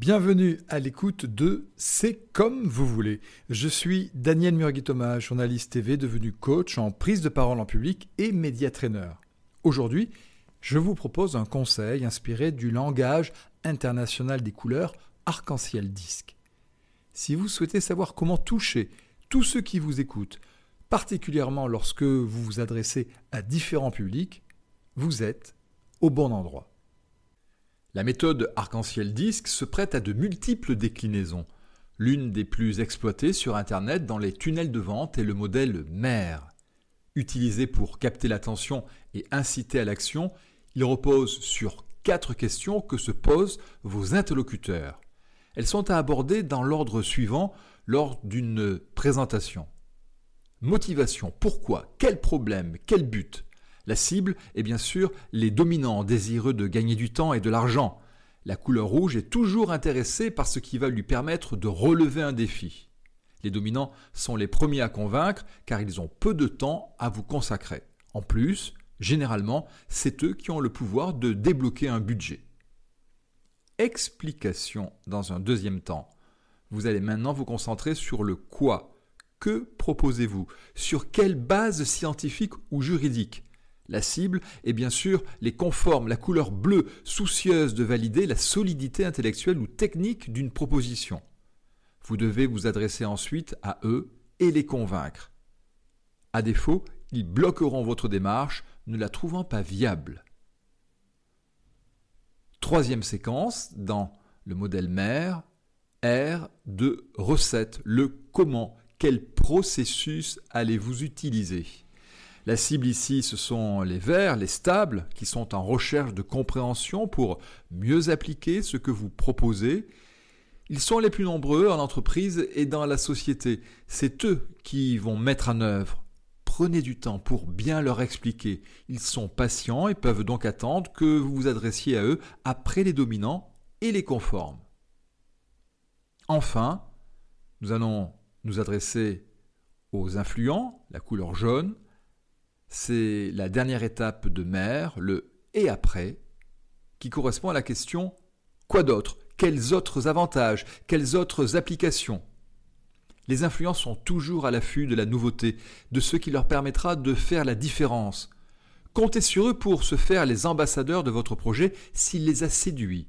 Bienvenue à l'écoute de C'est comme vous voulez. Je suis Daniel Murgui-Thomas, journaliste TV devenu coach en prise de parole en public et média trainer. Aujourd'hui, je vous propose un conseil inspiré du langage international des couleurs arc-en-ciel disque. Si vous souhaitez savoir comment toucher tous ceux qui vous écoutent, particulièrement lorsque vous vous adressez à différents publics, vous êtes au bon endroit. La méthode arc-en-ciel disque se prête à de multiples déclinaisons. L'une des plus exploitées sur Internet dans les tunnels de vente est le modèle MER. Utilisé pour capter l'attention et inciter à l'action, il repose sur quatre questions que se posent vos interlocuteurs. Elles sont à aborder dans l'ordre suivant lors d'une présentation. Motivation, pourquoi, quel problème, quel but? La cible est bien sûr les dominants désireux de gagner du temps et de l'argent. La couleur rouge est toujours intéressée par ce qui va lui permettre de relever un défi. Les dominants sont les premiers à convaincre car ils ont peu de temps à vous consacrer. En plus, généralement, c'est eux qui ont le pouvoir de débloquer un budget. Explication dans un deuxième temps. Vous allez maintenant vous concentrer sur le quoi. Que proposez-vous? Sur quelle base scientifique ou juridique? La cible est bien sûr les conformes, la couleur bleue, soucieuse de valider la solidité intellectuelle ou technique d'une proposition. Vous devez vous adresser ensuite à eux et les convaincre. À défaut, ils bloqueront votre démarche, ne la trouvant pas viable. Troisième séquence, dans le modèle mère, R de recette, le comment, quel processus allez-vous utiliser? La cible ici, ce sont les verts, les stables, qui sont en recherche de compréhension pour mieux appliquer ce que vous proposez. Ils sont les plus nombreux en entreprise et dans la société. C'est eux qui vont mettre en œuvre. Prenez du temps pour bien leur expliquer. Ils sont patients et peuvent donc attendre que vous vous adressiez à eux après les dominants et les conformes. Enfin, nous allons nous adresser aux influents, la couleur jaune, c'est la dernière étape de mer, le et après, qui correspond à la question quoi d'autre? Quels autres avantages? Quelles autres applications? Les influents sont toujours à l'affût de la nouveauté, de ce qui leur permettra de faire la différence. Comptez sur eux pour se faire les ambassadeurs de votre projet s'il les a séduits.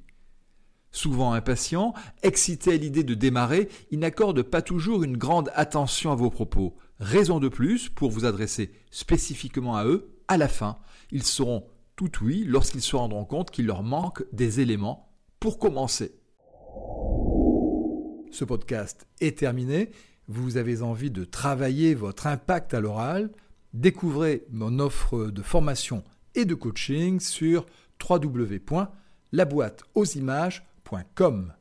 Souvent impatients, excités à l'idée de démarrer, ils n'accordent pas toujours une grande attention à vos propos. Raison de plus pour vous adresser spécifiquement à eux à la fin. Ils seront tout oui lorsqu'ils se rendront compte qu'il leur manque des éléments pour commencer. Ce podcast est terminé. Vous avez envie de travailler votre impact à l'oral? Découvrez mon offre de formation et de coaching sur www.laboîteauximages.com www.lesdessinés.com.